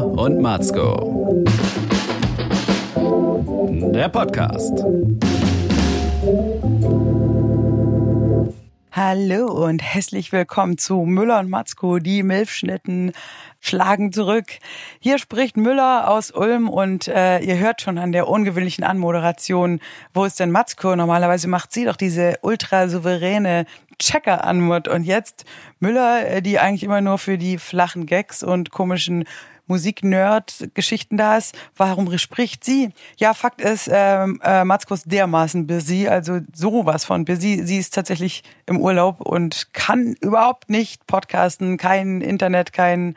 Und Matzko. Der Podcast. Hallo und herzlich willkommen zu Müller und Matzko, die Milfschnitten schlagen zurück. Hier spricht Müller aus Ulm und äh, ihr hört schon an der ungewöhnlichen Anmoderation, wo ist denn Matzko? Normalerweise macht sie doch diese ultra souveräne Checker-Anmod und jetzt Müller, äh, die eigentlich immer nur für die flachen Gags und komischen Musik-Nerd-Geschichten da ist. Warum spricht sie? Ja, Fakt ist, ähm, äh, Matzko ist dermaßen busy, also sowas von busy. Sie ist tatsächlich im Urlaub und kann überhaupt nicht podcasten, kein Internet, kein,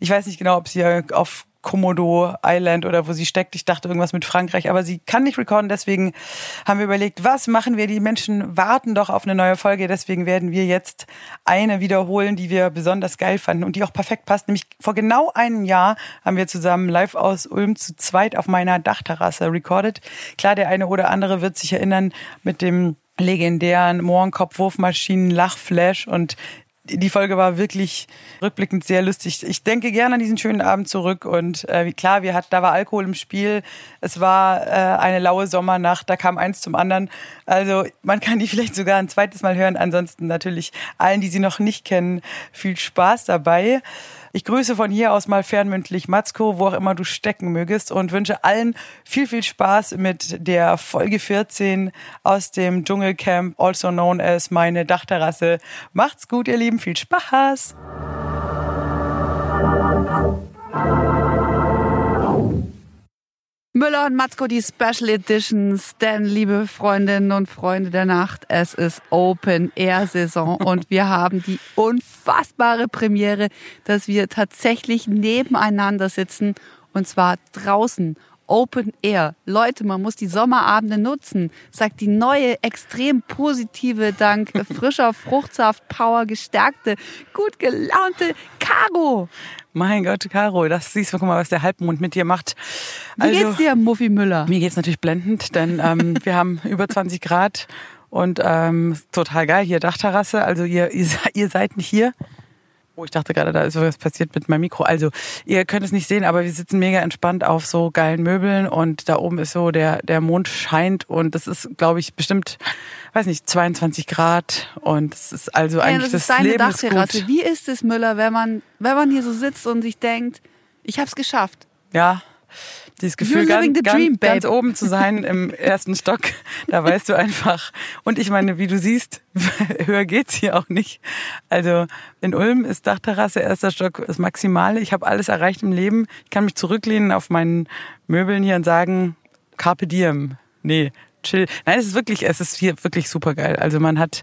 ich weiß nicht genau, ob sie auf Komodo Island oder wo sie steckt. Ich dachte irgendwas mit Frankreich, aber sie kann nicht recorden. Deswegen haben wir überlegt, was machen wir? Die Menschen warten doch auf eine neue Folge. Deswegen werden wir jetzt eine wiederholen, die wir besonders geil fanden und die auch perfekt passt. Nämlich vor genau einem Jahr haben wir zusammen live aus Ulm zu zweit auf meiner Dachterrasse recorded. Klar, der eine oder andere wird sich erinnern mit dem legendären Mohrenkopf-Wurfmaschinen, Lachflash und die Folge war wirklich rückblickend sehr lustig. Ich denke gerne an diesen schönen Abend zurück und äh, klar, wir hatten, da war Alkohol im Spiel. Es war äh, eine laue Sommernacht, da kam eins zum anderen. Also man kann die vielleicht sogar ein zweites Mal hören. Ansonsten natürlich allen, die sie noch nicht kennen, viel Spaß dabei. Ich grüße von hier aus mal fernmündlich Matzko, wo auch immer du stecken mögest und wünsche allen viel, viel Spaß mit der Folge 14 aus dem Dschungelcamp, also known as meine Dachterrasse. Macht's gut, ihr Lieben, viel Spaß! Müller und Matzko, die Special Editions. Denn, liebe Freundinnen und Freunde der Nacht, es ist Open Air Saison und wir haben die unfassbare Premiere, dass wir tatsächlich nebeneinander sitzen und zwar draußen. Open Air. Leute, man muss die Sommerabende nutzen, sagt die neue, extrem positive, dank frischer Fruchtsaft, Power gestärkte, gut gelaunte Caro. Mein Gott, Caro, das siehst du, guck mal, was der Halbmond mit dir macht. Wie also, geht's dir, Muffi Müller? Mir geht's natürlich blendend, denn ähm, wir haben über 20 Grad und ähm, total geil hier Dachterrasse. Also ihr, ihr, ihr seid nicht hier. Oh, ich dachte gerade, da ist was passiert mit meinem Mikro. Also, ihr könnt es nicht sehen, aber wir sitzen mega entspannt auf so geilen Möbeln und da oben ist so der, der Mond scheint und das ist, glaube ich, bestimmt, weiß nicht, 22 Grad und es ist also ja, eigentlich das, ist das deine Leben. Ist gut. Wie ist es, Müller, wenn man, wenn man hier so sitzt und sich denkt, ich hab's geschafft? Ja, dieses Gefühl, ganz, dream, ganz, ganz, oben zu sein im ersten Stock, da weißt du einfach. Und ich meine, wie du siehst, höher geht's hier auch nicht. Also in Ulm ist Dachterrasse, erster Stock das Maximale. Ich habe alles erreicht im Leben. Ich kann mich zurücklehnen auf meinen Möbeln hier und sagen, Carpe diem. Nee, chill. Nein, es ist wirklich, es ist hier wirklich super geil. Also man hat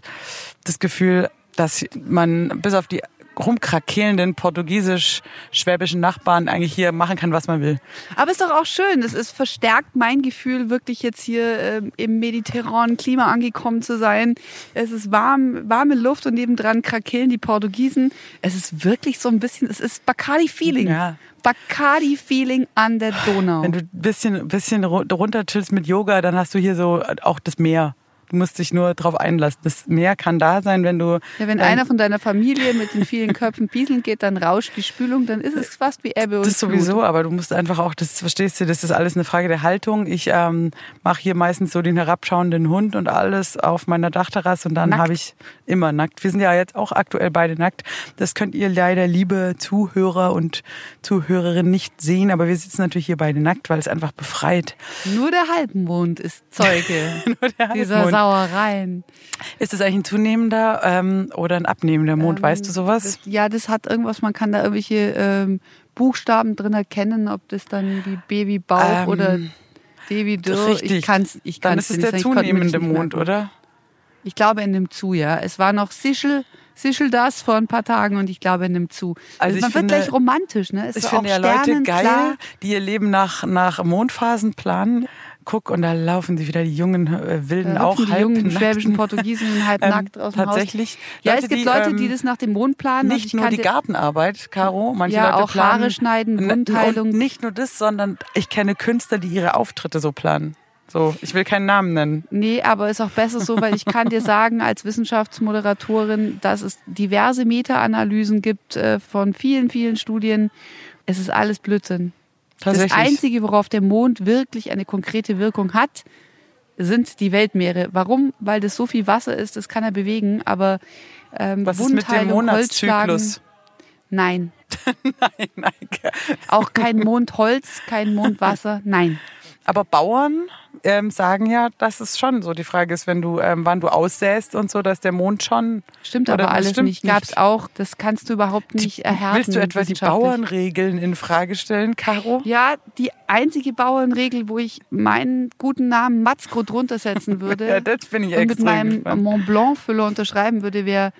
das Gefühl, dass man bis auf die rumkrakelnden portugiesisch-schwäbischen Nachbarn eigentlich hier machen kann, was man will. Aber ist doch auch schön. Es ist verstärkt mein Gefühl, wirklich jetzt hier äh, im mediterranen Klima angekommen zu sein. Es ist warm, warme Luft und nebendran krakeln die Portugiesen. Es ist wirklich so ein bisschen, es ist Bacardi-Feeling. Ja. Bacardi-Feeling an der Donau. Wenn du ein bisschen, bisschen runter chillst mit Yoga, dann hast du hier so auch das Meer. Du musst dich nur drauf einlassen. Das Meer kann da sein, wenn du. Ja, wenn einer von deiner Familie mit den vielen Köpfen pieseln geht, dann rauscht die Spülung, dann ist es fast wie Ebbe und Das sowieso, aber du musst einfach auch, das verstehst du, das ist alles eine Frage der Haltung. Ich ähm, mache hier meistens so den herabschauenden Hund und alles auf meiner Dachterrasse und dann habe ich immer nackt. Wir sind ja jetzt auch aktuell beide nackt. Das könnt ihr leider, liebe Zuhörer und Zuhörerinnen, nicht sehen, aber wir sitzen natürlich hier beide nackt, weil es einfach befreit. Nur der Halbmond ist Zeuge Nur der Halbmond. Sauereien. Ist das eigentlich ein zunehmender ähm, oder ein abnehmender Mond? Ähm, weißt du sowas? Das, ja, das hat irgendwas, man kann da irgendwelche ähm, Buchstaben drin erkennen, ob das dann wie Babybauch ähm, oder Baby Dürr. Richtig. Ich kann's, ich kann's dann ist es der zunehmende Mond, oder? Ich glaube, in dem Zu, ja. Es war noch Sichel, Sichel das vor ein paar Tagen und ich glaube, in dem Zu. Also, also man wird gleich romantisch, ne? Es ich finde ja Leute geil, die ihr Leben nach, nach Mondphasen planen guck und da laufen sie wieder die jungen äh, Wilden da auch die halb jungen schwäbischen Portugiesen halb ähm, nackt aus dem Tatsächlich. Haus. Ja, Leute, es gibt die, Leute, die ähm, das nach dem Mond planen. Nicht nur die Gartenarbeit, Caro. Manche ja, Leute auch planen, Haare schneiden, Wundheilung. nicht nur das, sondern ich kenne Künstler, die ihre Auftritte so planen. So, ich will keinen Namen nennen. Nee, aber ist auch besser so, weil ich kann dir sagen, als Wissenschaftsmoderatorin, dass es diverse Meta-Analysen gibt äh, von vielen, vielen Studien. Es ist alles Blödsinn. Das. Einzige, worauf der Mond wirklich eine konkrete Wirkung hat, sind die Weltmeere. Warum? Weil das so viel Wasser ist, das kann er bewegen, aber ähm, Was ist mit dem Monatszyklus? Nein. Nein, nein. Auch kein Mondholz, kein Mondwasser, nein. Aber Bauern ähm, sagen ja, dass es schon so die Frage ist, wenn du, ähm, wann du aussäst und so, dass der Mond schon. Stimmt aber alles stimmt nicht. Gab's auch, das kannst du überhaupt nicht erhärten. Willst du etwa die. Bauernregeln in Frage stellen, Caro? Ja, die einzige Bauernregel, wo ich meinen guten Namen Matzko drunter setzen würde Ja, das bin ich und mit extrem meinem gespannt. Mont Blanc Füller unterschreiben würde, wäre,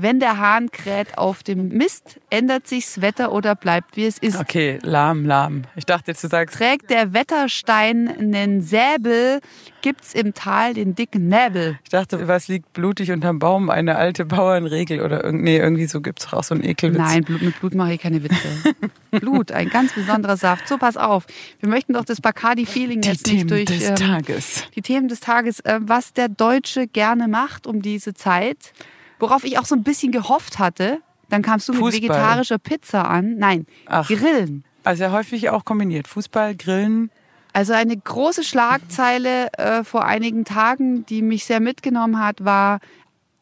wenn der Hahn kräht auf dem Mist, ändert sich's Wetter oder bleibt wie es ist. Okay, lahm, lahm. Ich dachte jetzt, du sagst, Trägt der Wetterstein nen Säbel, gibt's im Tal den dicken Näbel. ich dachte, was liegt blutig unterm Baum? Eine alte Bauernregel oder irgend, nee, irgendwie so gibt's auch so einen Ekelwitz. Nein, Blut, mit Blut mache ich keine Witze. Blut, ein ganz besonderer Saft. So, pass auf. Wir möchten doch das Bacardi-Feeling Die jetzt Themen nicht durch des ähm, Tages. die Themen des Tages, äh, was der Deutsche gerne macht um diese Zeit, worauf ich auch so ein bisschen gehofft hatte. Dann kamst du mit Fußball. vegetarischer Pizza an. Nein, Ach. Grillen. Also häufig auch kombiniert. Fußball, Grillen. Also eine große Schlagzeile äh, vor einigen Tagen, die mich sehr mitgenommen hat, war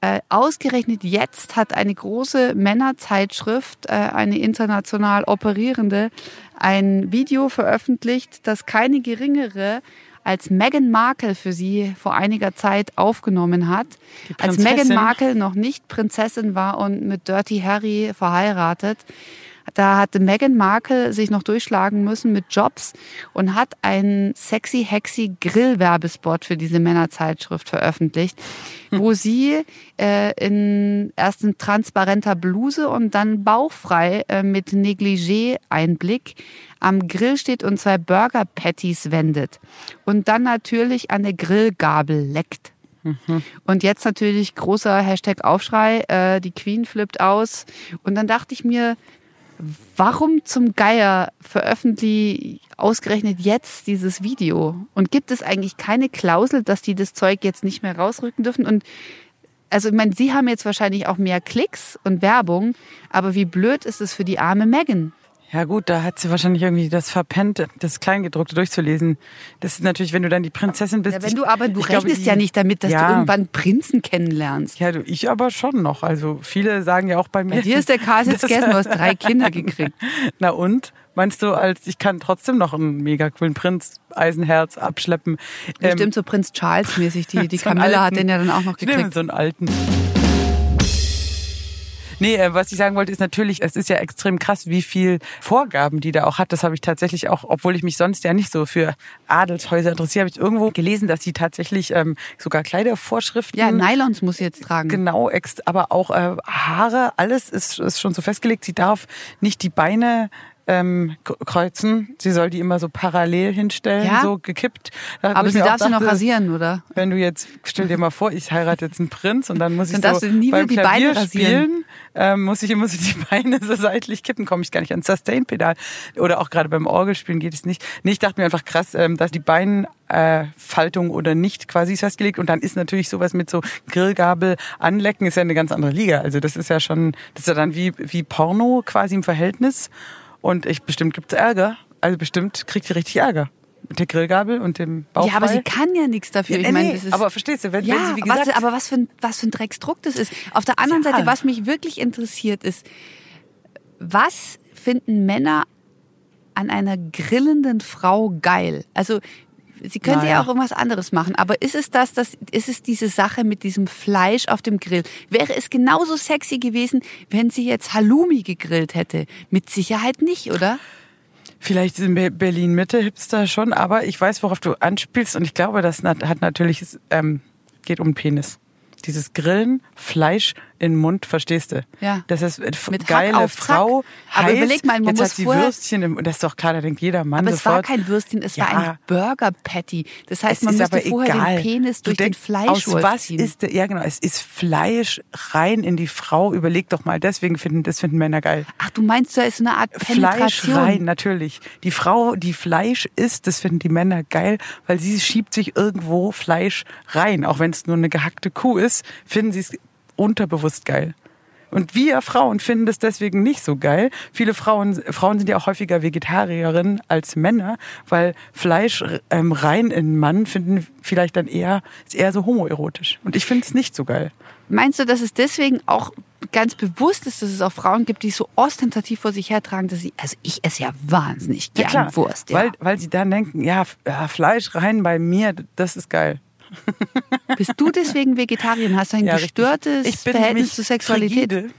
äh, ausgerechnet jetzt hat eine große Männerzeitschrift, äh, eine international operierende, ein Video veröffentlicht, das keine geringere als Meghan Markle für sie vor einiger Zeit aufgenommen hat. Als. Meghan Markle noch nicht Prinzessin war und mit Dirty Harry verheiratet, da hatte Meghan Markle sich noch durchschlagen müssen mit Jobs und hat einen sexy, hexy Grillwerbespot für diese Männerzeitschrift veröffentlicht, wo sie äh, in erst in transparenter Bluse und dann bauchfrei äh, mit Negligé-Einblick am Grill steht und zwei Burger Patties wendet und dann natürlich an der Grillgabel leckt. Und jetzt natürlich großer Hashtag Aufschrei, äh, die Queen flippt aus. Und dann dachte ich mir, warum zum Geier veröffentliche ausgerechnet jetzt dieses Video? Und gibt es eigentlich keine Klausel, dass die das Zeug jetzt nicht mehr rausrücken dürfen? Und also ich meine, sie haben jetzt wahrscheinlich auch mehr Klicks und Werbung, aber wie blöd ist es für die arme Megan? Ja gut, da hat sie wahrscheinlich irgendwie das verpennt, das Kleingedruckte durchzulesen. Das ist natürlich, wenn du dann die Prinzessin bist. Ja, wenn du aber, du glaube, rechnest die- ja nicht damit, dass Ja. du irgendwann Prinzen kennenlernst. Ja, du, ich aber schon noch. Also viele sagen ja auch bei mir. Bei dir ist der Kas jetzt gegessen, du hast drei Kinder gekriegt. Na und? Meinst du, als ich kann trotzdem noch einen mega coolen Prinz Eisenherz abschleppen? Ähm, Bestimmt so Prinz Charles mäßig. Die, die so Camilla hat den ja dann auch noch gekriegt. so einen alten. Nee, äh, was ich sagen wollte, ist natürlich, es ist ja extrem krass, wie viel Vorgaben die da auch hat. Das habe ich tatsächlich auch, obwohl ich mich sonst ja nicht so für Adelshäuser interessiere, habe ich irgendwo gelesen, dass sie tatsächlich ähm, sogar Kleidervorschriften. Ja, Nylons muss sie jetzt tragen. Genau, aber auch äh, Haare, alles ist, ist schon so festgelegt. Sie darf nicht die Beine ähm, kreuzen. Sie soll die immer so parallel hinstellen, Ja? so gekippt. Da- Aber sie darf sie noch rasieren, oder? Wenn du jetzt, stell dir mal vor, ich heirate jetzt einen Prinz und dann muss ich Dann so nie beim die Beine Klavier rasieren. spielen, ähm, muss ich immer so die Beine so seitlich kippen, komme ich gar nicht ans Sustain-Pedal. Oder auch gerade beim Orgelspielen geht es nicht. Nee, ich dachte mir einfach krass, ähm, dass die Beinfaltung äh, Faltung oder nicht quasi ist festgelegt und dann ist natürlich sowas mit so Grillgabel anlecken ist ja eine ganz andere Liga. Also das ist ja schon, das ist ja dann wie, wie Porno quasi im Verhältnis und ich bestimmt gibt's Ärger. Also bestimmt kriegt sie richtig Ärger. Mit der Grillgabel und dem Bauch. Ja, aber sie kann ja nichts dafür. Ja, ich meine, nee, das ist, aber verstehst du, wenn, ja, wenn sie wie gesagt, was, aber was für, ein, was für ein Drecksdruck das ist. Auf der anderen Ja. Seite, was mich wirklich interessiert, ist, was finden Männer an einer grillenden Frau geil? Also sie könnte ja Naja. auch irgendwas anderes machen, aber ist es das, das, ist es diese Sache mit diesem Fleisch auf dem Grill? Wäre es genauso sexy gewesen, wenn sie jetzt Halloumi gegrillt hätte? Mit Sicherheit nicht, oder? Vielleicht in Be- Berlin Mitte Hipster schon, aber ich weiß, worauf du anspielst und ich glaube, das hat natürlich ähm, geht um Penis. Dieses Grillen, Fleisch in den Mund, verstehst du? Ja. Das ist äh, Mit geile auf Zack. Frau. Aber heiß, überleg mal, man jetzt muss hat sie Würstchen im, und das ist doch klar, da denkt jeder Mann Aber es war sofort. kein Würstchen, es war Ja. ein Burger Patty. Das heißt, es man ist müsste aber vorher egal. den Penis Du durch den denkst, Fleischwolf Aus was ziehen. ist der, ja genau, es ist Fleisch rein in die Frau. Überleg doch mal, deswegen finden, das finden Männer geil. Ach, du meinst, da ist eine Art Fleisch Penetration. rein, natürlich. Die Frau, die Fleisch isst, das finden die Männer geil, weil sie schiebt sich irgendwo Fleisch rein. Auch wenn es nur eine gehackte Kuh ist, finden sie es unterbewusst geil. Und wir Frauen finden das deswegen nicht so geil. Viele Frauen, Frauen sind ja auch häufiger Vegetarierinnen als Männer, weil Fleisch ähm, rein in einen Mann finden vielleicht dann eher, ist eher so homoerotisch. Und ich finde es nicht so geil. Meinst du, dass es deswegen auch ganz bewusst ist, dass es auch Frauen gibt, die so ostentativ vor sich hertragen, dass sie, also ich esse ja wahnsinnig Ja, gern Wurst. Ja. Weil, weil sie dann denken, ja, ja, Fleisch rein bei mir, das ist geil. Bist du deswegen Vegetarierin? Hast du ein Ja, gestörtes Ich bin Verhältnis zur Sexualität? frigide.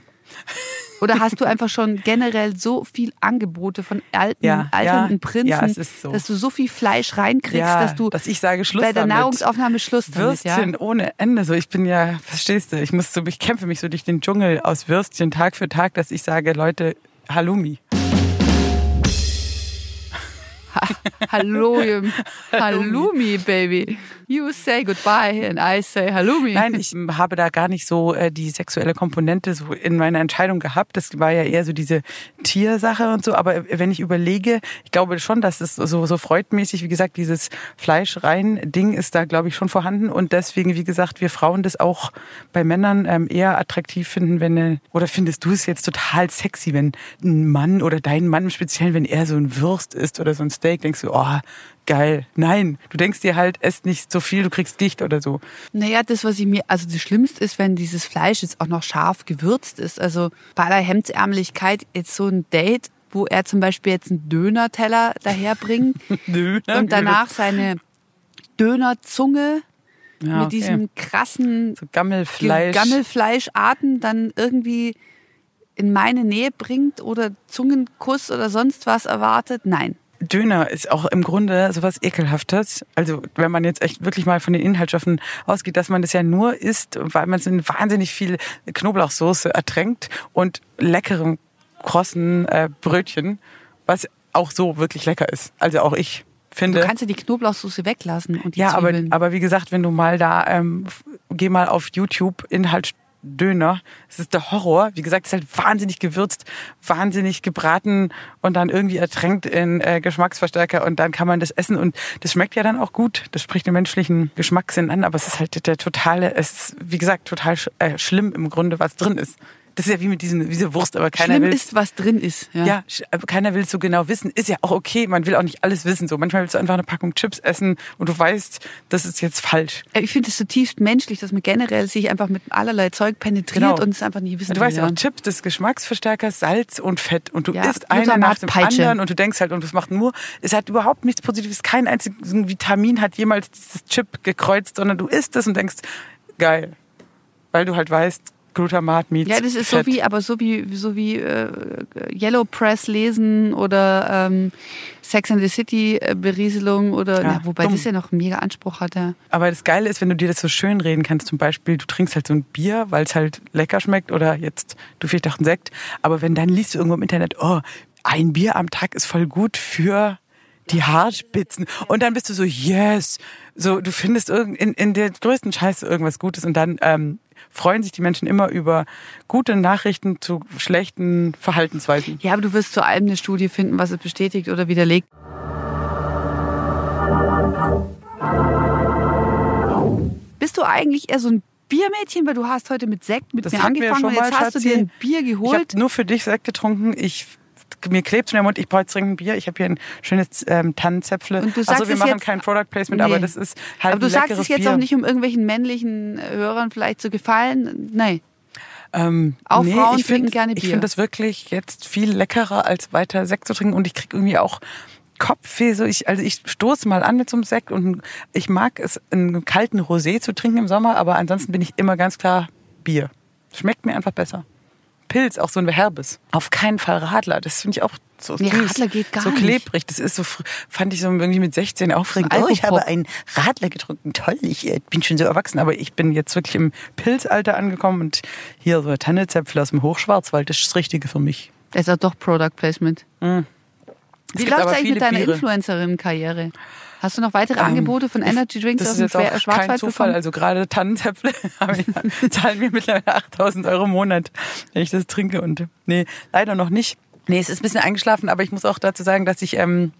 Oder hast du einfach schon generell so viel Angebote von alten, Ja, alternden ja, Prinzen, ja, so. dass du so viel Fleisch reinkriegst, dass du dass ich sage, Schluss bei der damit. Nahrungsaufnahme Schluss damit? Würstchen ohne Ende. So, ich bin ja, verstehst du, ich muss so, ich kämpfe mich so durch den Dschungel aus Würstchen Tag für Tag, dass ich sage, Leute, Halloumi. Halloumi, Halloumi, baby. You say goodbye and I say Halloumi. Nein, ich habe da gar nicht so äh, die sexuelle Komponente so in meiner Entscheidung gehabt. Das war ja eher so diese Tiersache und so. Aber wenn ich überlege, ich glaube schon, dass es so, so freudmäßig, wie gesagt, dieses Fleisch rein Ding ist da, glaube ich, schon vorhanden. Und deswegen, wie gesagt, wir Frauen das auch bei Männern ähm, eher attraktiv finden, wenn eine, oder findest du es jetzt total sexy, wenn ein Mann oder dein Mann im Speziellen, wenn er so ein Würst isst oder so ein Steak, denkst du, oh, geil. Nein, du denkst dir halt, esst nicht so viel, du kriegst Gicht oder so. Naja, das, was ich mir, also das Schlimmste ist, wenn dieses Fleisch jetzt auch noch scharf gewürzt ist. Also bei aller Hemdsärmlichkeit jetzt so ein Date, wo er zum Beispiel jetzt einen Dönerteller daherbringt Döner und danach seine Dönerzunge Ja, mit okay. diesem krassen so Gammelfleisch. Gammelfleischarten dann irgendwie in meine Nähe bringt oder Zungenkuss oder sonst was erwartet. Nein. Döner ist auch im Grunde sowas Ekelhaftes. Also wenn man jetzt echt wirklich mal von den Inhaltsstoffen ausgeht, dass man das ja nur isst, weil man es in wahnsinnig viel Knoblauchsoße ertränkt und leckerem krossen äh, Brötchen, was auch so wirklich lecker ist. Also auch ich finde. Du kannst ja die Knoblauchsoße weglassen und die ja, aber, Zwiebeln. aber wie gesagt, wenn du mal da, ähm, geh mal auf YouTube, Inhaltsdöner, es ist der Horror. Wie gesagt, es ist halt wahnsinnig gewürzt, wahnsinnig gebraten und dann irgendwie ertränkt in äh, Geschmacksverstärker und dann kann man das essen und das schmeckt ja dann auch gut. Das spricht den menschlichen Geschmackssinn an, aber es ist halt der totale, es ist, wie gesagt, total sch äh, schlimm im Grunde, was drin ist. Das ist ja wie mit diesem, wie diese Wurst, aber keiner Schlimm will ist, was drin ist. Ja. ja, keiner will es so genau wissen. Ist ja auch okay. Man will auch nicht alles wissen. So manchmal willst du einfach eine Packung Chips essen und du weißt, das ist jetzt falsch. Äh, Ich finde es zutiefst menschlich, dass man generell sich einfach mit allerlei Zeug penetriert Genau. und es einfach nicht wissen Du weißt will. ja auch, Chips, das Geschmacksverstärker, Salz und Fett. Und du Ja, isst einer nach dem Glutamatpeitsche. anderen und du denkst halt, und es macht nur, es hat überhaupt nichts Positives. Kein einziges Vitamin hat jemals dieses Chip gekreuzt, sondern du isst es und denkst, geil. Weil du halt weißt, Glutamat, meets Ja, das ist Fett. so wie, aber so wie, so wie äh, Yellow Press lesen oder ähm, Sex and the City äh, Berieselung oder, Ja, na, wobei dumm. das ja noch mega Anspruch hat. Ja. Aber das Geile ist, wenn du dir das so schön reden kannst, zum Beispiel, du trinkst halt so ein Bier, weil es halt lecker schmeckt oder jetzt, du vielleicht auch einen Sekt, aber wenn dann liest du irgendwo im Internet, oh, ein Bier am Tag ist voll gut für die Haarspitzen und dann bist du so, yes, so, du findest in, in der größten Scheiße irgendwas Gutes und dann ähm, freuen sich die Menschen immer über gute Nachrichten zu schlechten Verhaltensweisen. ja, aber du wirst zu allem eine Studie finden, was es bestätigt oder widerlegt. Bist du eigentlich eher so ein Biermädchen, weil du hast heute mit Sekt mit Das mir angefangen schon und jetzt hast du dir ein Bier Ich geholt? habe nur für dich Sekt getrunken. Ich mir klebt in der Mund, ich brauche jetzt dringend ein Bier. Ich habe hier ein schönes ähm, Tannenzäpfle. Und du sagst also wir machen jetzt- kein Product Placement, Nee. aber das ist halt aber du sagst es jetzt Bier. auch nicht, um irgendwelchen männlichen Hörern vielleicht zu gefallen. Nein. Ähm, Auch nee, Frauen ich trinken find, gerne Ich Bier. finde das wirklich jetzt viel leckerer, als weiter Sekt zu trinken. Und ich krieg irgendwie auch Kopfweh. So ich, also ich stoße mal an mit so einem Sekt und ich mag es, einen kalten Rosé zu trinken im Sommer, aber ansonsten bin ich immer ganz klar Bier. Schmeckt mir einfach besser. Pilz, auch so ein herbes. Auf keinen Fall Radler. Das finde ich auch so Nee, süß. Radler geht gar So nicht. klebrig. Das ist so, fand ich so irgendwie mit 16 aufregend. Oh, ich habe Alkopop. einen Radler getrunken. Toll, ich äh, bin schon so erwachsen. Aber ich bin jetzt wirklich im Pilzalter angekommen und hier so Tannezäpfel aus dem Hochschwarzwald, das ist das Richtige für mich. Das ist auch doch Product Placement. Es Wie läuft eigentlich mit deiner. Influencerin-Karriere? Hast du noch weitere Ähm, Angebote von Energy Drinks das aus ist dem jetzt auch Schwer- kein Schwarzwald Zufall. bekommen? Also gerade Tannenzäpfle zahlen mir mittlerweile 8000 Euro im Monat, wenn ich das trinke. Und nee, leider noch nicht. Nee, es ist ein bisschen eingeschlafen, aber ich muss auch dazu sagen, dass ich, ähm,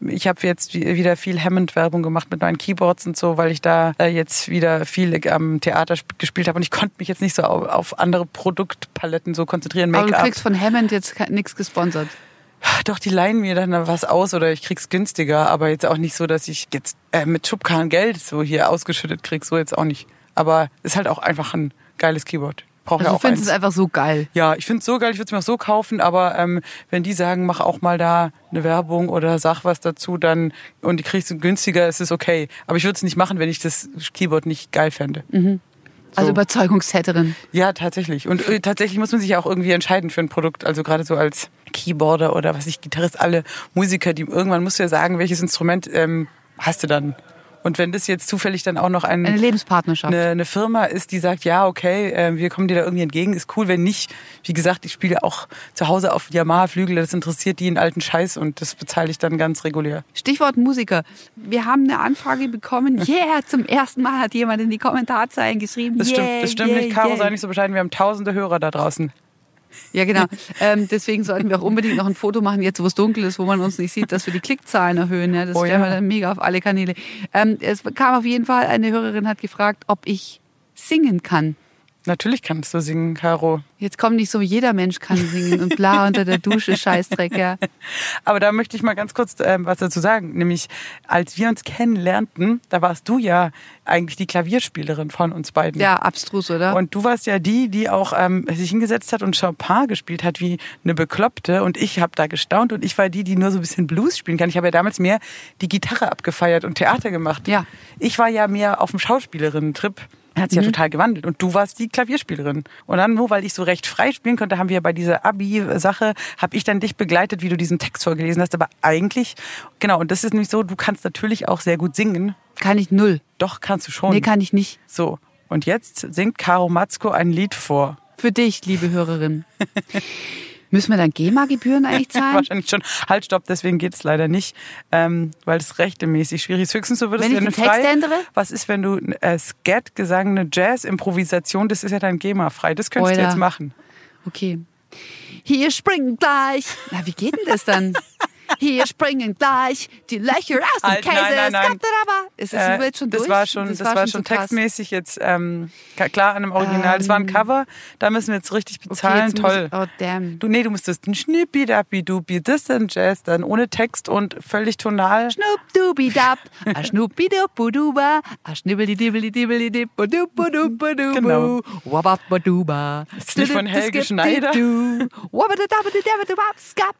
ich habe jetzt wie- wieder viel Hammond-Werbung gemacht mit meinen Keyboards und so, weil ich da äh, jetzt wieder viel am Theater sp- gespielt habe und ich konnte mich jetzt nicht so auf, auf andere Produktpaletten so konzentrieren. Aber du kriegst von Hammond jetzt nichts gesponsert. Doch, die leihen mir dann was aus oder ich krieg's günstiger, aber jetzt auch nicht so, dass ich jetzt äh, mit Schubkarren Geld so hier ausgeschüttet krieg, so jetzt auch nicht. Aber ist halt auch einfach ein geiles Keyboard. Brauche ja Also du auch findest eins. es einfach so geil. Ja, ich find's so geil, ich würde es mir auch so kaufen, aber ähm, wenn die sagen, mach auch mal da eine Werbung oder sag was dazu, dann und die kriegst du günstiger, ist es okay. Aber ich würde es nicht machen, wenn ich das Keyboard nicht geil fände. Also So. Überzeugungstäterin. Ja, tatsächlich. Und äh, tatsächlich muss man sich ja auch irgendwie entscheiden für ein Produkt. Also gerade so als Keyboarder oder was ich, Gitarrist, alle Musiker, die irgendwann musst du ja sagen, welches Instrument ähm, hast du dann. Und wenn das jetzt zufällig dann auch noch ein, Eine Lebenspartnerschaft. eine, eine Firma ist, die sagt, ja, okay, äh, wir kommen dir da irgendwie entgegen, ist cool. Wenn nicht, wie gesagt, ich spiele auch zu Hause auf Yamaha-Flügel, das interessiert die einen alten Scheiß und das bezahle ich dann ganz regulär. Stichwort Musiker. Wir haben eine Anfrage bekommen. Yeah, zum ersten Mal hat jemand in die Kommentarzeilen geschrieben. Das yeah, stimmt, das stimmt yeah, nicht. Caro, yeah. sei nicht so bescheiden, wir haben tausende Hörer da draußen. Ja, genau. ähm, deswegen sollten wir auch unbedingt noch ein Foto machen, jetzt wo es dunkel ist, wo man uns nicht sieht, dass wir die Klickzahlen erhöhen. Ja, das Oh stellen ja. wir dann mega auf alle Kanäle. Ähm, es kam auf jeden Fall, eine Hörerin hat gefragt, ob ich singen kann. Natürlich kannst du singen, Caro. Jetzt kommt nicht so, jeder Mensch kann singen und bla unter der Dusche, Scheißdreck, ja. Aber da möchte ich mal ganz kurz ähm, was dazu sagen. Nämlich, als wir uns kennenlernten, da warst du ja eigentlich die Klavierspielerin von uns beiden. Ja, abstrus, oder? Und du warst ja die, die auch ähm, sich hingesetzt hat und Chopin gespielt hat wie eine Bekloppte. Und ich habe da gestaunt und ich war die, die nur so ein bisschen Blues spielen kann. Ich habe ja damals mehr die Gitarre abgefeiert und Theater gemacht. Ja. Ich war ja mehr auf dem Schauspielerinnen-Trip. Hat sich ja total gewandelt. Und du warst die Klavierspielerin. Und dann, nur weil ich so recht frei spielen konnte, haben wir bei dieser Abi-Sache, habe ich dann dich begleitet, wie du diesen Text vorgelesen hast. Aber eigentlich, genau, und das ist nämlich so, du kannst natürlich auch sehr gut singen. kann ich null. Doch, kannst du schon. Nee, kann ich nicht. So, und jetzt singt Caro Matzko ein Lied vor. Für dich, liebe Hörerin. Müssen wir dann GEMA-Gebühren eigentlich zahlen? Wahrscheinlich schon. Halt, stopp, deswegen geht's leider nicht, ähm, weil es rechtemäßig schwierig ist. Höchstens so würdest Wenn du eine frei, ändere? Was ist, wenn du äh, Skat, Gesang, eine Jazz-Improvisation, das ist ja dann GEMA-frei. Das könntest du Oida. jetzt machen. Okay. Hier springen gleich. Na, wie geht denn das dann? Hier springen gleich die Löcher aus dem Halt, Käse. nein, nein, nein. Ist das Äh, jetzt schon das durch? war schon, das, war, schon krass. textmäßig jetzt ähm, klar an einem Original. das war ein Cover, da müssen wir jetzt richtig bezahlen. jetzt Toll. Muss, oh, damn. Du, nee, du müsstest ein Schnippi dapi dupi, das ein Jazz, dann ohne Text und völlig tonal. Schnupp dubi dab, a schnuppi dubu duba, a schnibbeli dibbeli dibbeli dibbu dubu dubu dubu, Genau. wababba duba. Ist nicht von Helge Schneider?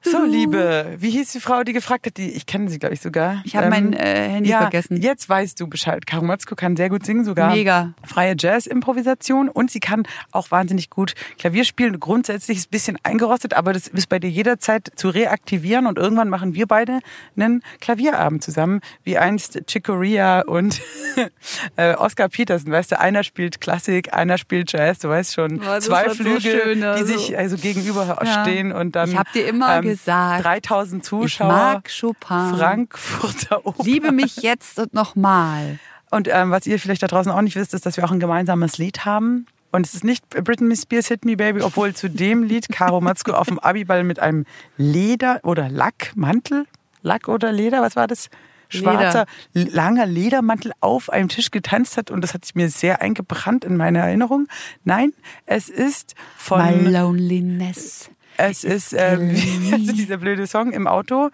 So, Liebe, wie hieß die Frau, die gefragt hat? Die, ich kenne sie, glaube ich, sogar. Ich habe mein äh, Handy ja, vergessen. Jetzt weißt du Bescheid. Caro Matzko kann sehr gut singen, sogar. Mega. Freie Jazz-Improvisation und sie kann auch wahnsinnig gut Klavier spielen. Grundsätzlich ist ein bisschen eingerostet, aber das ist bei dir jederzeit zu reaktivieren und irgendwann machen wir beide einen Klavierabend zusammen, wie einst Chicoria und äh, Oscar Peterson. Weißt du, einer spielt Klassik, einer spielt Jazz, du weißt schon. Das Zwei wird so Flügel, schön, die also. sich also gegenüber Ja. stehen und dann Ich hab dir immer gesagt, 3000 Ich Zuschauer. mag Chopin. Frankfurter Oper. Liebe mich jetzt und nochmal. Und ähm, was ihr vielleicht da draußen auch nicht wisst, ist, dass wir auch ein gemeinsames Lied haben. Und es ist nicht Britney Spears Hit Me Baby, obwohl zu dem Lied Caro Matzko auf dem Abiball mit einem Leder- oder Lackmantel, Lack oder Leder, was war das? Schwarzer, langer Ledermantel auf einem Tisch getanzt hat und das hat sich mir sehr eingebrannt in meiner Erinnerung. Nein, es ist von... My loneliness. Es ist, ähm, dieser blöde Song im Auto?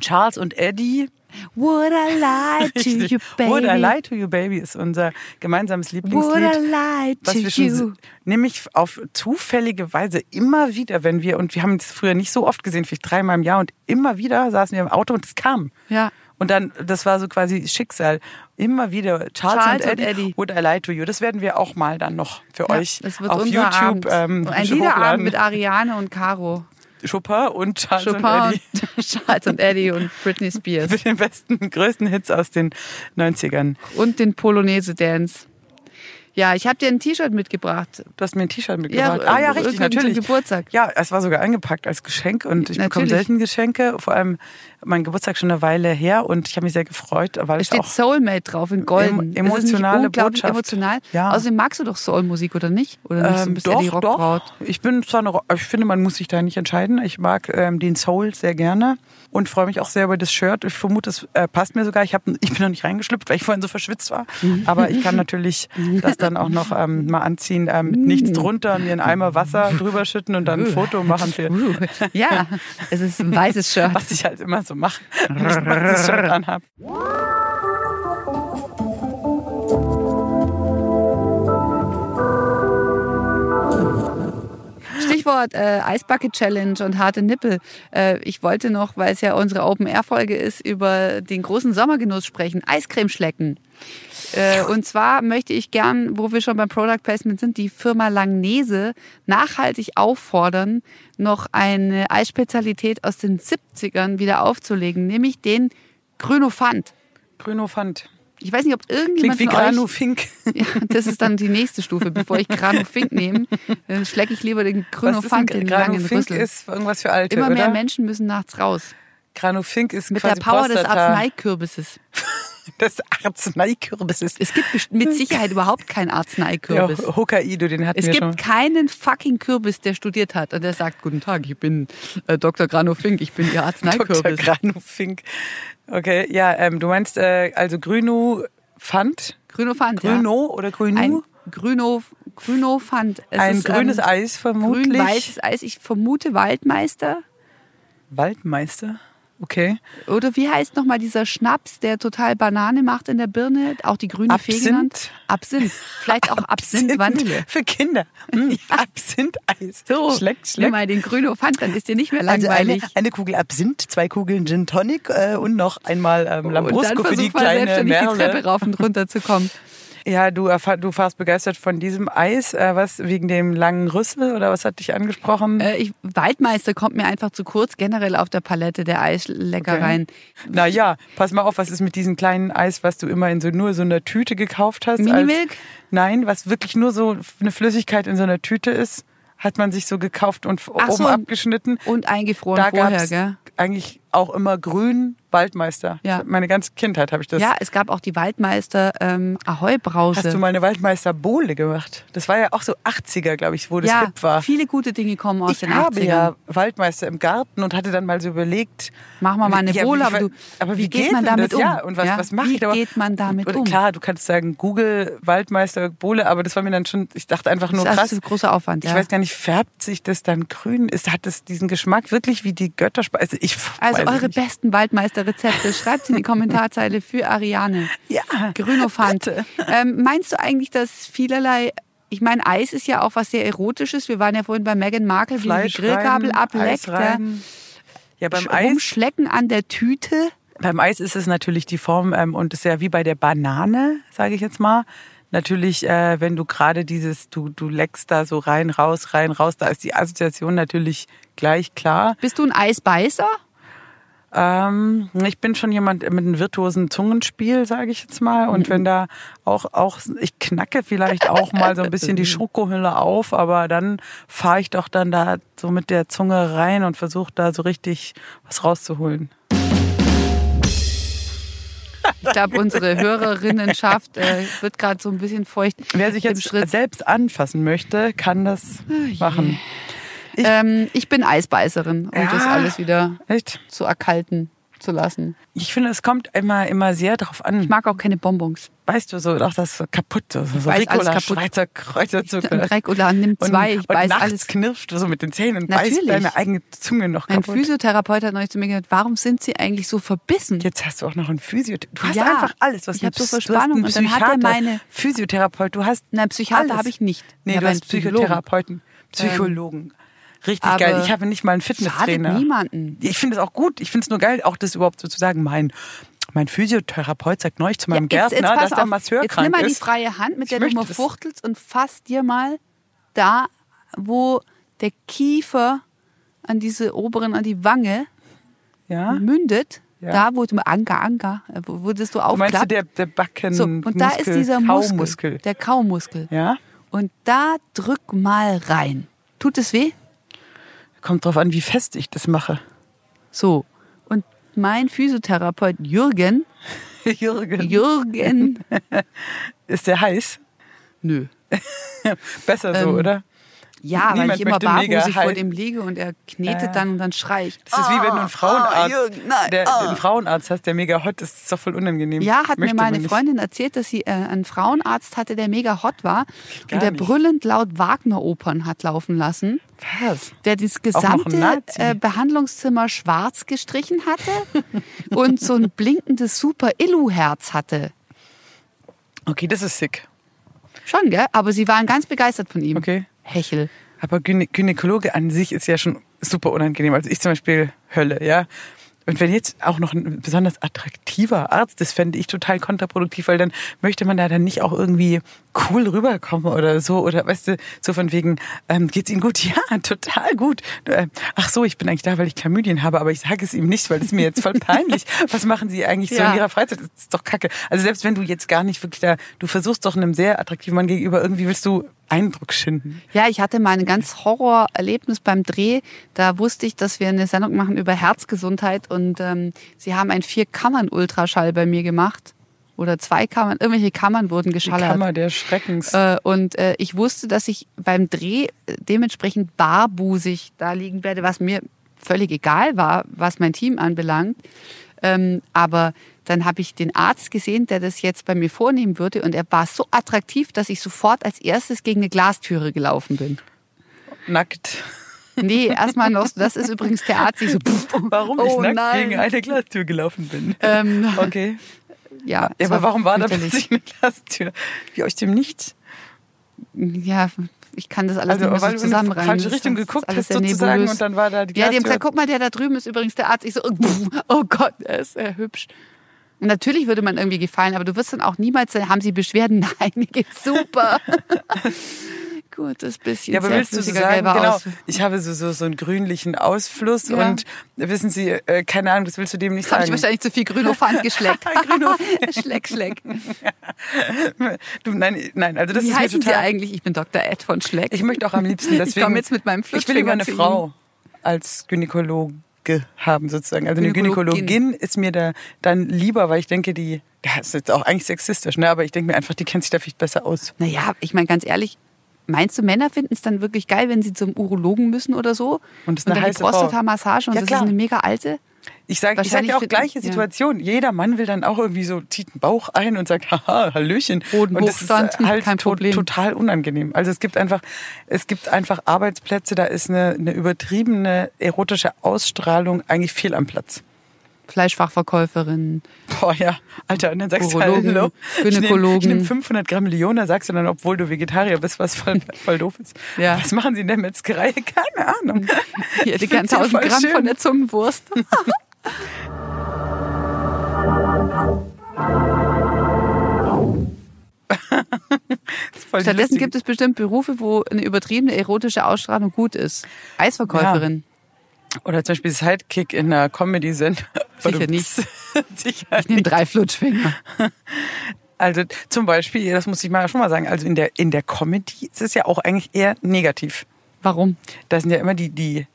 Charles und Eddie. Would I lie to you, baby? Would I Lie to You Baby ist unser gemeinsames Would Lieblingslied. I lie Was to wir schon, you? nämlich auf zufällige Weise immer wieder, wenn wir, und wir haben es früher nicht so oft gesehen, vielleicht dreimal im Jahr, und immer wieder saßen wir im Auto und es kam. Ja. Und dann, das war so quasi Schicksal. Immer wieder Charles, Charles und, und Eddie, Eddie. Would I Lie to You. Das werden wir auch mal dann noch für euch das wird auf unser YouTube Abend. ähm, Ein. Liederabend mit Ariane und Caro. Chopin und Charles Chopin und Eddie. und Charles und Eddie und Britney Spears. Mit den besten, größten Hits aus den 90ern. Und den Polonaise Dance. Ja, ich habe dir ein T-Shirt mitgebracht. Du hast mir ein T-Shirt mitgebracht. Ja, ah ja, äh, richtig, natürlich. Geburtstag. Ja, es war sogar eingepackt als Geschenk und ich bekomme Natürlich. selten Geschenke. Vor allem mein Geburtstag schon eine Weile her und ich habe mich sehr gefreut, weil Es steht auch Soulmate drauf in golden. Em- emotionale Botschaft. emotional. Ja. Außerdem magst du doch Soulmusik oder nicht? Oder nicht so ein Ähm, bisschen doch, die Rockbraut? doch. Ich bin zwar eine, ich finde, man muss sich da nicht entscheiden. Ich mag ähm, den Soul sehr gerne und freue mich auch sehr über das Shirt. Ich vermute, es äh, passt mir sogar. Ich, hab, ich bin noch nicht reingeschlüpft, weil ich vorhin so verschwitzt war. Aber ich kann natürlich das dann auch noch ähm, mal anziehen, ähm, mit nichts drunter, mir einen Eimer Wasser drüber schütten und dann ein Foto machen für Uh, ja, es ist ein weißes Shirt. was ich halt immer so mache, wenn ich dieses Shirt anhab. Stichwort äh, Eisbucket Challenge und harte Nippel. Äh, ich wollte noch, weil es ja unsere Open Air Folge ist, über den großen Sommergenuss sprechen. Eiscreme schlecken. Äh, und zwar möchte ich gern, wo wir schon beim Product Placement sind, die Firma Langnese nachhaltig auffordern, noch eine Eisspezialität aus den 70ern wieder aufzulegen, nämlich den Grünofant. Grüno Fand. Ich weiß nicht, ob Klingt irgendjemand wie von euch Granu Fink. ja, das ist dann die nächste Stufe. Bevor ich Grano Fink nehme, dann schlecke ich lieber den ist ein Grünofant, den Granu langen Fink Rüssel. ist irgendwas für Alte, Immer oder? mehr Menschen müssen nachts raus. Granu Fink ist Mit quasi der Power des Prostata. Arzneikürbisses. des Arzneikürbisses. Es gibt mit Sicherheit überhaupt keinen Ja, Arzeneikürbis. Hokkaido, den hatten Es wir gibt schon. keinen fucking Kürbis, der studiert hat und der sagt, guten Tag, ich bin äh, Dr. Grano Fink, ich bin Ihr Dr. Arzneikürbis. Granu Fink. Okay, ja, ähm, du meinst äh, also Grüno Fand? Grünofant, Grüno oder ja. Grünu? Ein Grüno, Grünofant. Es Ein ist, grünes ähm, Eis vermutlich. Grün-weißes Eis. Ich vermute Waldmeister. Waldmeister. Okay. Oder wie heißt nochmal dieser Schnaps, der total Banane macht in der Birne? Auch die grüne Fee Absinth? genannt? Absinth. Vielleicht auch Absinth Vanille. Für Kinder. Hm, Absinth-Eis. So, schleckt, nimm schleckt. mal den Grünofant, dann ist dir nicht mehr Also eine, langweilig. eine Kugel Absinth, zwei Kugeln Gin Tonic äh, und noch einmal ähm, Lambrusco für die kleine selbstständig die Treppe Merle. rauf und runter zu kommen. Ja, du, du warst begeistert von diesem Eis. Äh, was, wegen dem langen Rüssel oder was hat dich angesprochen? Äh, ich, Waldmeister kommt mir einfach zu kurz, generell auf der Palette der Eisleckereien. Na ja, pass mal auf, was ist mit diesem kleinen Eis, was du immer in so nur so einer Tüte gekauft hast? Minimilk? Als, nein, was wirklich nur so eine Flüssigkeit in so einer Tüte ist, hat man sich so gekauft und Ach oben so. abgeschnitten. Und eingefroren Da vorher, gell? eigentlich auch immer grün Waldmeister. Ja. Meine ganze Kindheit habe ich das. Ja, es gab auch die Waldmeister ähm, Ahoi-Brause. Hast du mal eine Waldmeister Bohle gemacht? Das war ja auch so 80er, glaube ich, wo das ja, hip war. viele gute Dinge kommen aus ich den habe 80ern. ja Waldmeister im Garten und hatte dann mal so überlegt, Machen wir mal eine Ja, Bohle, wie- aber, du, aber wie, wie geht, geht man damit das? um? Ja, und was- was mache wie ich da? geht man damit Und um? Klar, du kannst sagen Google Waldmeister Bohle, aber das war mir dann schon, ich dachte einfach nur das krass. ist ein großer Aufwand. Ich ja. weiß gar nicht, färbt sich das dann grün? Ist, hat das diesen Geschmack wirklich wie die Götterspeise? Ich Also weiß es eure nicht. besten Waldmeister-Rezepte schreibt in die Kommentarzeile für Ariane. Ja, Grünofant. bitte. Ähm, meinst du eigentlich, dass vielerlei, ich meine, Eis ist ja auch was sehr Erotisches. Wir waren ja vorhin bei Meghan Markle, wie sie die Grillkabel ableckt. Ja. beim Eis, Rumschlecken an der Tüte. beim Eis ist es natürlich die Form ähm, und ist ja wie bei der Banane, sage ich jetzt mal. Natürlich, äh, wenn du gerade dieses, du, du leckst da so rein, raus, rein, raus, da ist die Assoziation natürlich gleich klar. Bist du ein Eisbeißer? Ähm, ich bin schon jemand mit einem virtuosen Zungenspiel, sage ich jetzt mal. Und wenn da auch, auch, ich knacke vielleicht auch mal so ein bisschen die Schokohülle auf, aber dann fahre ich doch dann da so mit der Zunge rein und versuche da so richtig was rauszuholen. Ich glaube, unsere Hörerinnenschaft äh, wird gerade so ein bisschen feucht. Wer sich jetzt Schritt. selbst anfassen möchte, kann das machen. Ähm, ich bin Eisbeißerin, um Ja. das alles wieder Echt? zu erkalten zu lassen. Ich finde, es kommt immer, immer sehr drauf Ich an. mag auch keine Bonbons. Weißt du, so auch das so kaputt, so, so alles Ricola, kaputt. Schweizer Kreuzerzucker. Dreck oder nimm zwei, ich und, beiß und nachts alles. knirscht du so mit den Zähnen und Natürlich. beißt deine eigene Zunge noch Mein kaputt. Physiotherapeut hat neulich zu mir gesagt, warum sind sie eigentlich so verbissen? Jetzt hast du auch noch einen Physiotherapeut. Du hast Ja, einfach alles. Was ich hab so Verspannung und dann hat er meine- Physiotherapeut. Du hast Nein, Psychiater habe ich nicht. Nee, Ich du habe hast Psychologen. Psychotherapeuten, Psychologen. Richtig aber geil. Ich habe nicht mal einen Schadet Fitnesstrainer. niemanden. Ich finde es auch gut. Ich finde es nur geil, auch das überhaupt so zu sagen. Mein Mein Physiotherapeut sagt neulich zu meinem Ja, jetzt, Gärtner, jetzt dass der. Masseur Jetzt krank nimm mal die ist. freie Hand, mit Ich der du mal fuchtelst und fass dir mal da, wo der Kiefer an diese oberen, an die Wange Ja? mündet. Ja. Da, wo du Anker, Anker, so Du meinst du aufklappt. der, der Backen so, und da ist dieser Muskel, Kaumuskel. der Kaumuskel. Ja? Und da drück mal rein. Tut es weh? Kommt drauf an, wie fest ich das mache. So. Und mein Physiotherapeut Jürgen, Jürgen. Jürgen, Ist der heiß? nö. Besser so, Ähm, oder? Ja, weil Niemand ich immer barfußig vor dem liege und er knetet Ja, dann und dann schrei ich. Das ist wie wenn du einen Ah, Frauenarzt, Jürgen, nein, der, ah. einen Frauenarzt hast, der mega hot ist. Das ist doch voll unangenehm. Ja, hat Möchte mir meine. Freundin erzählt, dass sie äh, einen Frauenarzt hatte, der mega hot war Gar und der nicht. brüllend laut Wagner-Opern hat laufen lassen, Was? der das gesamte äh, Behandlungszimmer schwarz gestrichen hatte und so ein blinkendes Super-Illu-Herz hatte. Okay, das ist sick. Schon, gell? Aber sie waren ganz begeistert von ihm. Okay. Hechel. Aber Gynä Gynäkologe an sich ist ja schon super unangenehm. Also ich zum Beispiel Hölle, ja. Und wenn jetzt auch noch ein besonders attraktiver Arzt ist, fände ich total kontraproduktiv, weil dann möchte man da dann nicht auch irgendwie cool rüberkommen oder so. Oder weißt du, so von wegen, ähm, geht's Ihnen gut? Ja, total gut. Äh, Ach so, ich bin eigentlich da, weil ich Chlamydien habe, aber ich sage es ihm nicht, weil es mir jetzt voll peinlich. Was machen Sie eigentlich so Ja. in Ihrer Freizeit? Das ist doch kacke. Also selbst wenn du jetzt gar nicht wirklich da, du versuchst doch einem sehr attraktiven Mann gegenüber, irgendwie willst du Eindruck schinden. Ja, ich hatte mal ein ganz Horrorerlebnis beim Dreh. Da wusste ich, dass wir eine Sendung machen über Herzgesundheit und ähm, sie haben einen Vier-Kammern-Ultraschall bei mir gemacht. Oder zwei Kammern, irgendwelche Kammern wurden Die geschallert. Kammer der Schreckens. Äh, und äh, ich wusste, dass ich beim Dreh äh, dementsprechend barbusig da liegen werde, was mir völlig egal war, was mein Team anbelangt. Ähm, aber dann habe ich den Arzt gesehen, der das jetzt bei mir vornehmen würde. Und er war so attraktiv, dass ich sofort als erstes gegen eine Glastüre gelaufen bin. Nackt. Nee, erstmal noch, das ist übrigens der Arzt, ich so, pff, Warum ich oh nackt nein. gegen eine Glastür gelaufen bin. Ähm, Okay. ja, es aber warum war da plötzlich eine Glastür? Wie aus dem Nichts? Ja, ich kann das alles Also, nicht mehr so du in die zusammenreimen. falsche Richtung geguckt hast sehr sozusagen nebulös. und dann war da die Ja, die haben Glastür. gesagt, guck mal, der da drüben ist übrigens der Arzt. Ich so, oh Gott, der ist äh, hübsch. Und natürlich würde man irgendwie gefallen, aber du wirst dann auch niemals sagen, haben sie Beschwerden? Nein, mir geht's super. Gutes bisschen ja, aber willst du so sagen, genau, ich habe so, so, so einen grünlichen Ausfluss Ja. und wissen Sie, äh, keine Ahnung, das willst du dem nicht Jetzt habe ich sagen. wahrscheinlich zu viel Grünofant geschleckt. Grüno- Schleck, Schleck. Du, nein, nein, also das Wie ist mir heißen Sie total... eigentlich? Ich bin Dr. Ed von Schleck. Ich möchte auch am liebsten deswegen... Ich komme jetzt mit meinem Ich will lieber eine Frau als Gynäkologe haben sozusagen. Also eine Gynäkologin. Gynäkologin ist mir da dann lieber, weil ich denke, die, ja, ist jetzt auch eigentlich sexistisch, ne? aber ich denke mir einfach, die kennt sich da vielleicht besser aus. Naja, ich meine ganz ehrlich, meinst du, Männer finden es dann wirklich geil, wenn sie zum Urologen müssen oder so? Und das ist eine dann heiße die Prostata-Massage und Ja, das ist eine mega alte? Ich sage ich sag ja auch gleiche ja. Situation. Jeder Mann will dann auch irgendwie so, zieht einen Bauch ein und sagt, haha, Hallöchen. Hoden und das ist halt kein to Problem. total unangenehm. Also es gibt einfach, es gibt einfach Arbeitsplätze, da ist eine, eine übertriebene erotische Ausstrahlung eigentlich fehl am Platz. Fleischfachverkäuferin. Boah, ja, Alter, und dann sagst Urologen, du, hallo, Gynäkologen. ich nehme nehm 500 Gramm Leona, sagst du dann, obwohl du Vegetarier bist, was voll, voll doof ist. Ja. Was machen sie in der Metzgerei? Keine Ahnung. Hier, die ganzen ja 1000 voll Gramm schön. von der Zungenwurst. Stattdessen lustig. gibt es bestimmt Berufe, wo eine übertriebene erotische Ausstrahlung gut ist. Eisverkäuferin. Oder zum Beispiel Sidekick in einer Comedy-Sendung. Sicher nicht. Sicher Ich nehme drei Flutschfinger. Also zum Beispiel, das muss ich mal schon mal sagen, also in der, in der Comedy ist es ja auch eigentlich eher negativ. Warum? Da sind ja immer die, die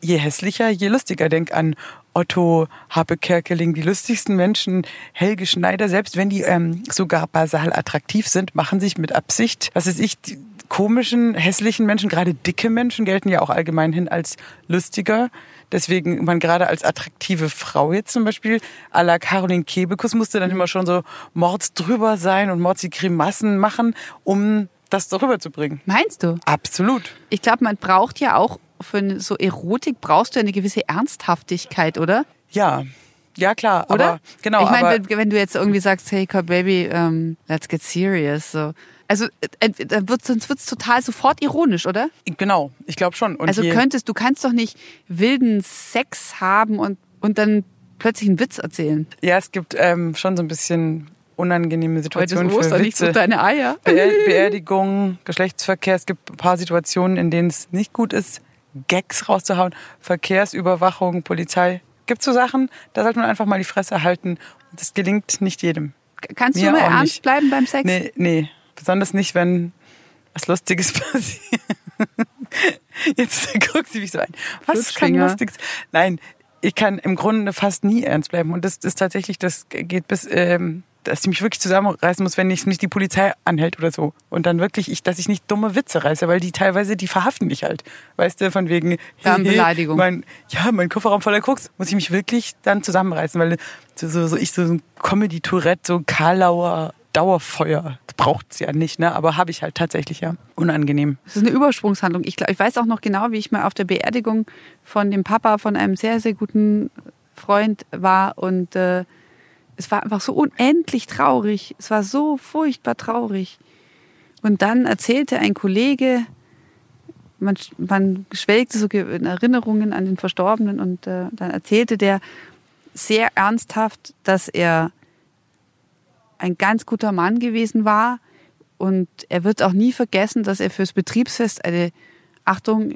je hässlicher, je lustiger. Denk an Otto, Habe Kerkeling, die lustigsten Menschen, Helge Schneider, selbst wenn die ähm, sogar basal attraktiv sind, machen sich mit Absicht, was weiß ich, die komischen, hässlichen Menschen, gerade dicke Menschen gelten ja auch allgemein hin als lustiger. Deswegen man gerade als attraktive Frau jetzt zum Beispiel, à la Caroline Kebekus musste dann immer schon so mords drüber sein und mords die Grimassen machen, um das darüber zu bringen. Meinst du? Absolut. Ich glaube, man braucht ja auch für eine, so Erotik brauchst du eine gewisse Ernsthaftigkeit, oder? Ja, ja klar, Oder? aber genau. Ich meine, wenn, wenn du jetzt irgendwie sagst, hey, Baby, um, let's get serious, so. Also, äh, dann wird, sonst wird's total sofort ironisch, oder? genau, ich glaube schon. Und Also könntest, du kannst doch nicht wilden Sex haben und, und dann plötzlich einen Witz erzählen. Ja, es gibt ähm, schon so ein bisschen unangenehme Heute Situationen ist Ostern, für nicht so Witze. deine Eier. Beer Beerdigung, Geschlechtsverkehr. Es gibt ein paar Situationen, in denen es nicht gut ist, Gags rauszuhauen. Verkehrsüberwachung, Polizei. Gibt so Sachen, da sollte man einfach mal die Fresse halten. Das gelingt nicht jedem. Kannst Mir du mal ernst bleiben beim Sex? Nee, nee. Besonders nicht, wenn was Lustiges passiert. Jetzt guckt sie mich so ein. Was kann. Lustiges? Nein, ich kann im Grunde fast nie ernst bleiben. Und das ist tatsächlich, das geht bis, ähm, dass ich mich wirklich zusammenreißen muss, wenn ich nicht die Polizei anhält oder so. Und dann wirklich, ich, dass ich nicht dumme Witze reiße, weil die teilweise, die verhaften mich halt. Weißt du, von wegen, Ja, Beleidigung. Mein, ja, mein Kofferraum voller Koks, muss ich mich wirklich dann zusammenreißen, weil so, so, so ich so ein Comedy-Tourette, so Karlauer Dauerfeuer, das braucht's ja nicht, ne? Aber habe ich halt tatsächlich, ja. Unangenehm. Das ist eine Übersprungshandlung. Ich, glaub, ich weiß auch noch genau, wie ich mal auf der Beerdigung von dem Papa von einem sehr, sehr guten Freund war. Und äh, es war einfach so unendlich traurig. Es war so furchtbar traurig. Und dann erzählte ein Kollege, man, man schwelgte so in Erinnerungen an den Verstorbenen und äh, dann erzählte der sehr ernsthaft, dass er ein ganz guter Mann gewesen war und er wird auch nie vergessen, dass er fürs Betriebsfest eine, Achtung,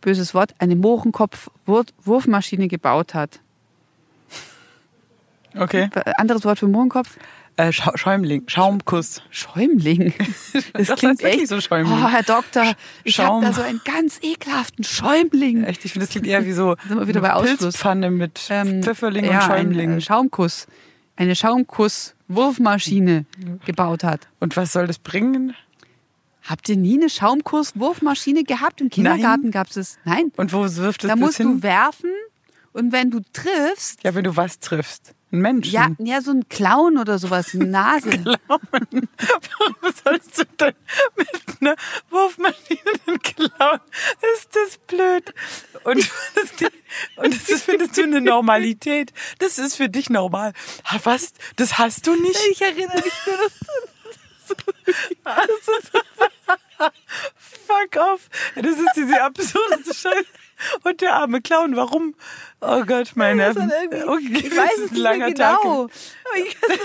böses Wort, eine Mohrenkopf-Wurfmaschine gebaut hat. Okay. Anderes Wort für Mohrenkopf? Äh, Scha Schäumling, Schaumkuss. Schäumling. Das Das klingt echt so Schäumling. Oh, Herr Doktor, ich habe da so einen ganz ekelhaften Schäumling. Echt, ich finde, das klingt eher wie so Sind wir wieder bei. Pilzpfanne mit Ähm, Pfifferling ja, und Schäumling. Ein, äh, Schaumkuss. Eine Schaumkuss-Wurfmaschine gebaut hat. und was soll das bringen? Habt ihr nie eine Schaumkuss-Wurfmaschine gehabt? Im Kindergarten gab es es. Nein. Und wo wirft es Da das musst hin? du werfen und wenn du triffst, ja, wenn du was triffst. Ein Menschen. ja, ja, so ein Clown oder sowas, eine Nase. Warum sollst du denn mit einer Wurfmaschine den klauen? Ist das blöd? Und das, und das ist, findest du eine Normalität. Das ist für dich normal. Was? Das hast du nicht? Ich erinnere mich nur, dass Fuck off. Das ist diese absurdeste Scheiße. Und der arme Clown, warum? Oh Gott, mein das Nerven. Okay, ich das weiß ist es nicht mehr genau. Ich weiß,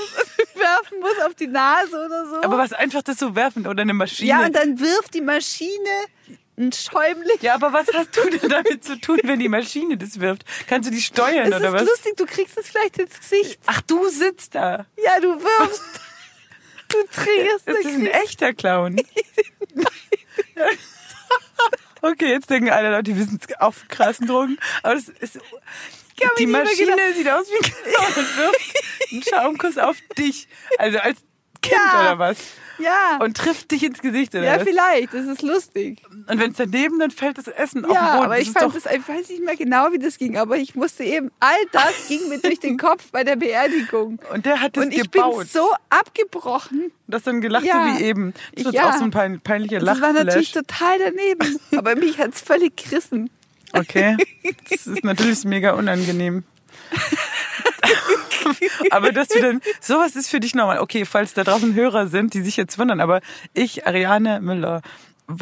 werfen muss auf die Nase oder so. Aber was einfach das so werfen oder eine Maschine? ja, und dann wirft die Maschine ein Schäumling. Ja, aber was hast du denn damit zu tun, wenn die Maschine das wirft? Kannst du die steuern Es oder ist was? lustig, du kriegst es vielleicht ins Gesicht. Ach, du sitzt da. Ja, du wirfst. Du triggerst Ist das ein echter Clown? okay, jetzt denken alle Leute, die wissen es auf krassen Drogen. Aber das ist. Die Maschine genau- sieht aus wie ein Clown und wirft einen Schaumkuss auf dich. Also als Kind Ja. oder was? Ja. Und trifft dich ins Gesicht oder ja, was? vielleicht. Das ist lustig. Und wenn es daneben, dann fällt das Essen auf den Ja, Boden. aber ich fand das, ich weiß nicht mehr genau, wie das ging, aber ich musste eben, all das ging mir durch den Kopf bei der Beerdigung. und der hat das Und ich bin gebaut. so abgebrochen. das dann gelacht Ja. wie eben. Das ist Ja. auch so ein pein, peinlicher Das war natürlich total daneben. Aber mich hat's völlig gerissen. Okay. Das ist natürlich mega unangenehm. aber dass du dann, sowas ist für dich normal. Okay, falls da draußen Hörer sind, die sich jetzt wundern, aber ich, Ariane Müller,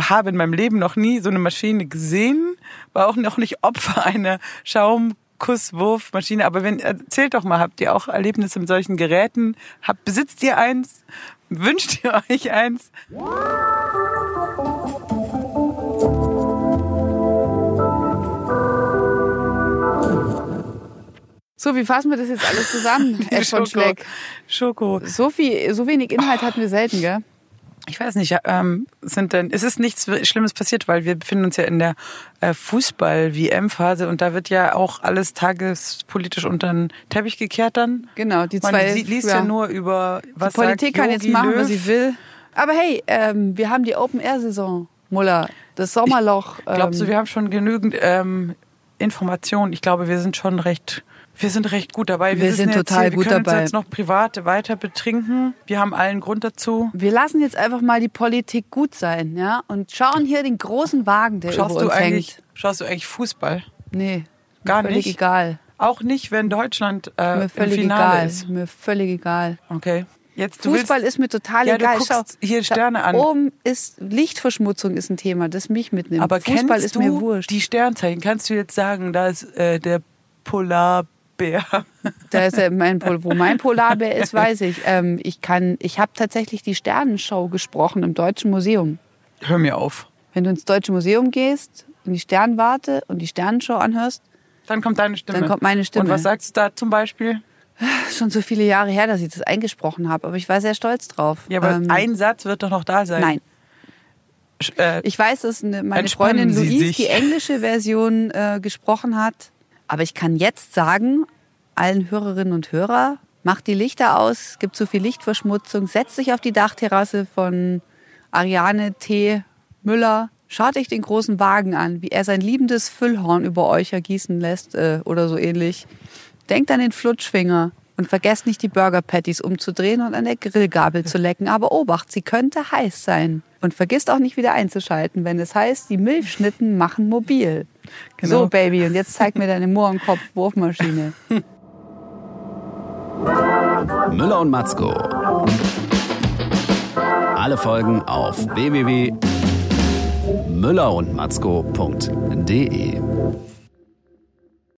habe in meinem Leben noch nie so eine Maschine gesehen, war auch noch nicht Opfer einer Schaumkusswurfmaschine. Aber wenn, erzählt doch mal, habt ihr auch Erlebnisse mit solchen Geräten? Habt, besitzt ihr eins? Wünscht ihr euch eins? So, wie fassen wir das jetzt alles zusammen, Ed von Schleck? Schoko. So, viel, so wenig Inhalt hatten wir selten, gell? Ich weiß nicht, ähm, sind denn, es ist nichts Schlimmes passiert, weil wir befinden uns ja in der äh, Fußball-WM-Phase und da wird ja auch alles tagespolitisch unter den Teppich gekehrt dann. Genau, die Man zwei. sie- liest ja, nur über was die Politik sagt kann jetzt Jogi machen, Löw. was sie will. Aber hey, ähm, wir haben die Open-Air-Saison, Muller. Das Sommerloch. Ähm, Glaubst du, wir haben schon genügend ähm, Informationen? Ich glaube, wir sind schon recht, wir sind recht gut dabei. Wir wissen sind jetzt total wir gut können dabei. uns jetzt noch privat weiter betrinken. Wir haben allen Grund dazu. wir lassen jetzt einfach mal die Politik gut sein, ja? Und schauen hier den großen Wagen, der Schaust über du uns eigentlich, hängt. schaust du eigentlich Fußball? Nee, Gar mir völlig nicht? egal. Auch nicht, wenn Deutschland äh, Mir im völlig Finale egal. ist. Mir völlig egal. Okay. Jetzt du Fußball willst, ist mir total Ja, du egal. guckst Schau, hier Sterne an. Oben ist Lichtverschmutzung ist ein Thema, das mich mitnimmt. aber Fußball kennst ist du mir wurscht. die Sternzeichen? Kannst du jetzt sagen, da ist äh, der Polar Polarbär. Da ist ja mein Pol wo mein Polarbär ist, weiß ich. Ähm, ich kann, ich habe tatsächlich die Sternenshow gesprochen im Deutschen Museum. Hör mir auf. Wenn du ins Deutsche Museum gehst, in die Sternwarte und die Sternenshow anhörst, Dann kommt deine Stimme. Dann kommt meine Stimme. Und was sagst du da zum Beispiel? schon so viele Jahre her, dass ich das eingesprochen habe, aber ich war sehr stolz drauf. Ja, aber Ähm, ein Satz wird doch noch da sein. Nein, Äh, ich weiß, dass eine, meine Freundin Louise die englische Version äh, gesprochen hat. Aber ich kann jetzt sagen, allen Hörerinnen und Hörer, macht die Lichter aus, gibt zu viel Lichtverschmutzung, setzt sich auf die Dachterrasse von Ariane T. Müller, schaut euch den großen Wagen an, wie er sein liebendes Füllhorn über euch ergießen lässt äh, oder so ähnlich. Denkt an den Flutschfinger und vergesst nicht die Burger Patties umzudrehen und an der Grillgabel zu lecken. Aber Obacht, sie könnte heiß sein. Und vergisst auch nicht wieder einzuschalten, wenn es heißt, die Milchschnitten machen mobil. Genau. So, Baby, und jetzt zeig mir deine Mohrenkopf-Wurfmaschine. Müller und Matzko. Alle Folgen auf www.müllerundmatzko.de.